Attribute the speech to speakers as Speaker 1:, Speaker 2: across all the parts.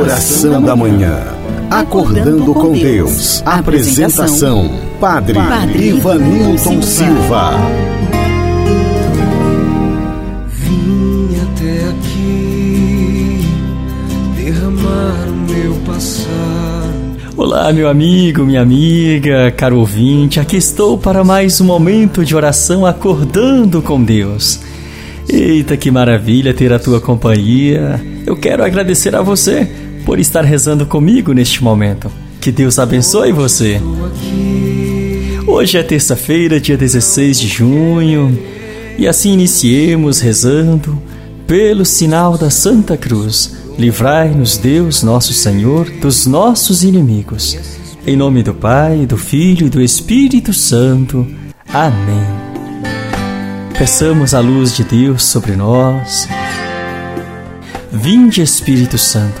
Speaker 1: Oração da Manhã. Acordando com Deus. Apresentação: Padre, Padre Ivanilton Silva.
Speaker 2: Vim até aqui derramar o meu passado.
Speaker 3: Olá, meu amigo, minha amiga, caro ouvinte, aqui estou para mais um momento de oração acordando com Deus. Eita, que maravilha ter a tua companhia. Eu quero agradecer a você por estar rezando comigo neste momento. Que Deus abençoe você. Hoje é terça-feira, dia 16 de junho, e assim iniciemos rezando pelo sinal da Santa Cruz. Livrai-nos, Deus, nosso Senhor, dos nossos inimigos. Em nome do Pai, do Filho e do Espírito Santo. Amém. Peçamos a luz de Deus sobre nós. Vinde, Espírito Santo,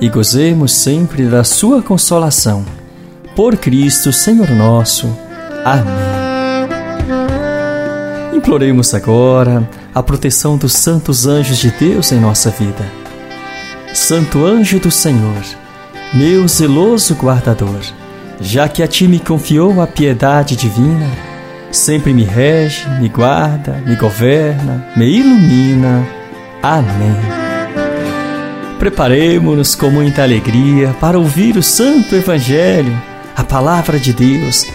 Speaker 3: e gozemos sempre da Sua consolação. Por Cristo, Senhor nosso. Amém. Imploremos agora a proteção dos santos anjos de Deus em nossa vida. Santo anjo do Senhor, meu zeloso guardador, já que a ti me confiou a piedade divina, sempre me rege, me guarda, me governa, me ilumina. Amém. Preparemos-nos com muita alegria para ouvir o Santo Evangelho, a Palavra de Deus.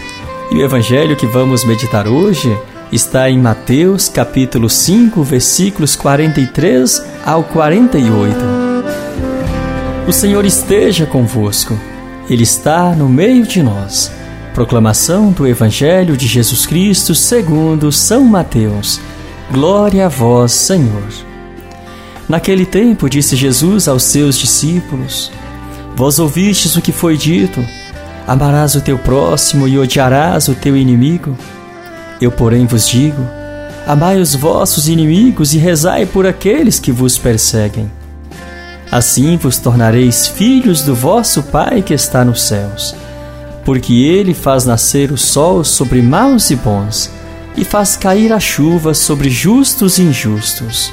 Speaker 3: E o Evangelho que vamos meditar hoje está em Mateus capítulo 5, versículos 43 ao 48. O Senhor esteja convosco, Ele está no meio de nós. Proclamação do Evangelho de Jesus Cristo segundo São Mateus. Glória a vós, Senhor. Naquele tempo disse Jesus aos seus discípulos: Vós ouvistes o que foi dito: Amarás o teu próximo e odiarás o teu inimigo. Eu, porém, vos digo: Amai os vossos inimigos e rezai por aqueles que vos perseguem. Assim vos tornareis filhos do vosso Pai que está nos céus porque ele faz nascer o sol sobre maus e bons, e faz cair a chuva sobre justos e injustos.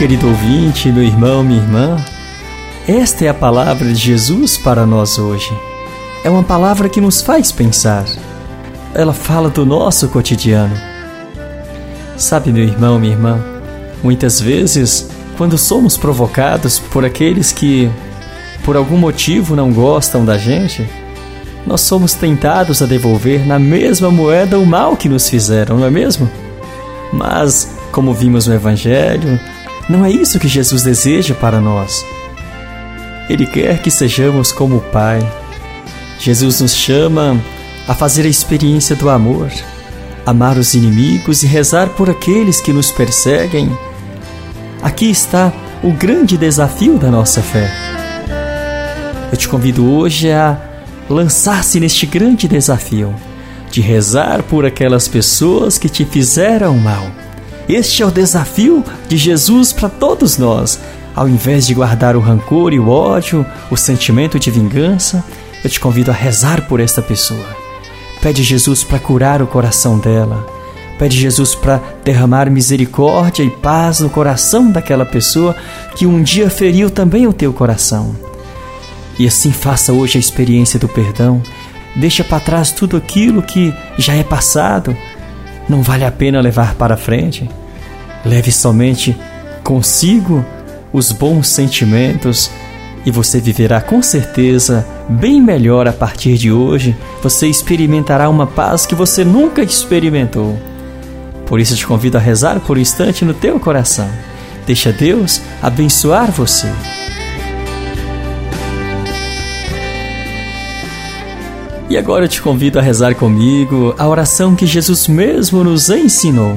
Speaker 3: Querido ouvinte, meu irmão, minha irmã, esta é a palavra de Jesus para nós hoje. É uma palavra que nos faz pensar. Ela fala do nosso cotidiano. Sabe, meu irmão, minha irmã, muitas vezes, quando somos provocados por aqueles que por algum motivo não gostam da gente, nós somos tentados a devolver na mesma moeda o mal que nos fizeram, não é mesmo? Mas, como vimos no Evangelho, não é isso que Jesus deseja para nós. Ele quer que sejamos como o Pai. Jesus nos chama a fazer a experiência do amor, amar os inimigos e rezar por aqueles que nos perseguem. Aqui está o grande desafio da nossa fé. Eu te convido hoje a lançar-se neste grande desafio de rezar por aquelas pessoas que te fizeram mal. Este é o desafio de Jesus para todos nós. Ao invés de guardar o rancor e o ódio, o sentimento de vingança, eu te convido a rezar por esta pessoa. Pede Jesus para curar o coração dela. Pede Jesus para derramar misericórdia e paz no coração daquela pessoa que um dia feriu também o teu coração. E assim faça hoje a experiência do perdão. Deixa para trás tudo aquilo que já é passado. Não vale a pena levar para frente. Leve somente consigo os bons sentimentos e você viverá com certeza bem melhor a partir de hoje. Você experimentará uma paz que você nunca experimentou. Por isso te convido a rezar por um instante no teu coração. Deixa Deus abençoar você. E agora eu te convido a rezar comigo a oração que Jesus mesmo nos ensinou.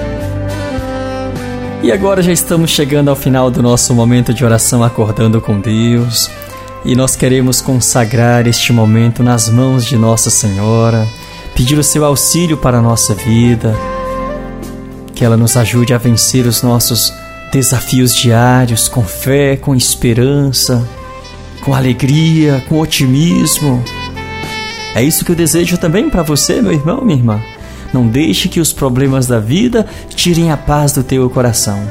Speaker 3: E agora já estamos chegando ao final do nosso momento de oração acordando com Deus. E nós queremos consagrar este momento nas mãos de Nossa Senhora, pedir o seu auxílio para a nossa vida que ela nos ajude a vencer os nossos desafios diários com fé, com esperança, com alegria, com otimismo. É isso que eu desejo também para você, meu irmão, minha irmã. Não deixe que os problemas da vida tirem a paz do teu coração.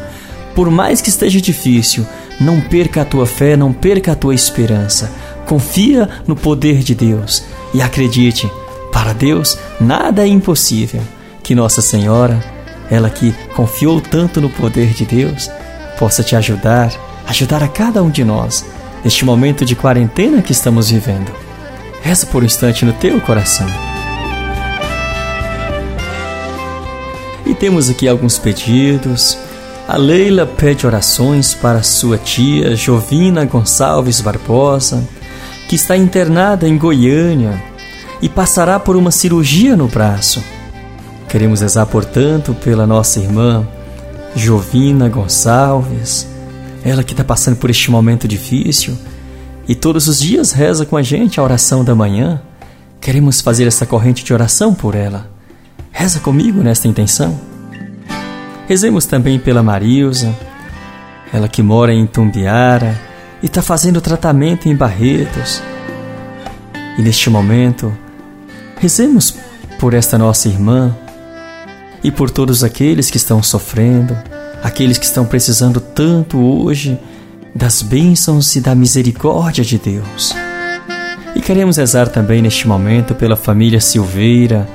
Speaker 3: Por mais que esteja difícil, não perca a tua fé, não perca a tua esperança. Confia no poder de Deus e acredite, para Deus nada é impossível. Que Nossa Senhora ela que confiou tanto no poder de Deus, possa te ajudar, ajudar a cada um de nós neste momento de quarentena que estamos vivendo. Reza por um instante no teu coração. E temos aqui alguns pedidos. A Leila pede orações para sua tia Jovina Gonçalves Barbosa, que está internada em Goiânia e passará por uma cirurgia no braço. Queremos rezar, portanto, pela nossa irmã Jovina Gonçalves, ela que está passando por este momento difícil e todos os dias reza com a gente a oração da manhã. Queremos fazer essa corrente de oração por ela. Reza comigo nesta intenção. Rezemos também pela Marilza, ela que mora em Tumbiara e está fazendo tratamento em Barretos. E neste momento, rezemos por esta nossa irmã, e por todos aqueles que estão sofrendo, aqueles que estão precisando tanto hoje das bênçãos e da misericórdia de Deus. E queremos rezar também neste momento pela família Silveira,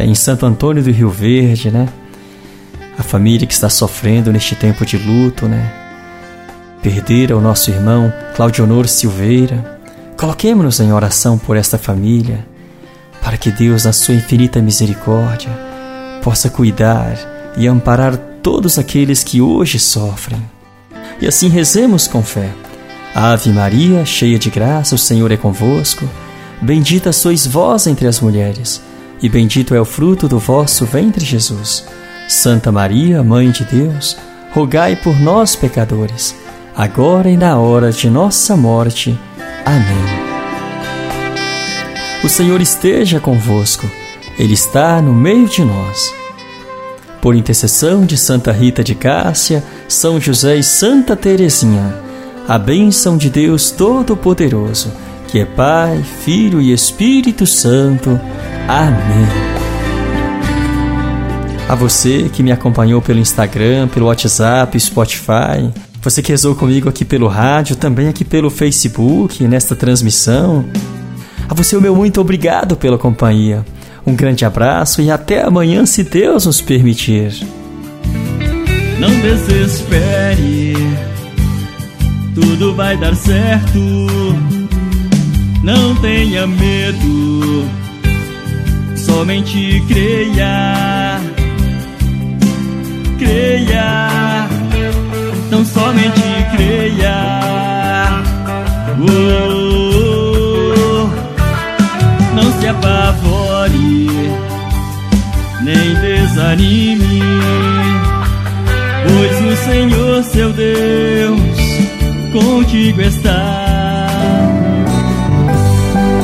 Speaker 3: em Santo Antônio do Rio Verde, né? A família que está sofrendo neste tempo de luto, né? Perder o nosso irmão Claudio Honor Silveira. Coloquemos-nos em oração por esta família, para que Deus, na sua infinita misericórdia, possa cuidar e amparar todos aqueles que hoje sofrem. E assim rezemos com fé. Ave Maria, cheia de graça, o Senhor é convosco. Bendita sois vós entre as mulheres, e bendito é o fruto do vosso ventre, Jesus. Santa Maria, Mãe de Deus, rogai por nós, pecadores, agora e na hora de nossa morte. Amém. O Senhor esteja convosco. Ele está no meio de nós. Por intercessão de Santa Rita de Cássia, São José e Santa Teresinha, a bênção de Deus Todo-Poderoso, que é Pai, Filho e Espírito Santo. Amém. A você que me acompanhou pelo Instagram, pelo WhatsApp, Spotify, você que rezou comigo aqui pelo rádio, também aqui pelo Facebook, nesta transmissão. A você o meu muito obrigado pela companhia. Um grande abraço e até amanhã, se Deus nos permitir.
Speaker 4: Não desespere, tudo vai dar certo. Não tenha medo, somente creia. Creia, não somente creia. Oh, não se apavore nem desanime, pois o Senhor seu Deus contigo está.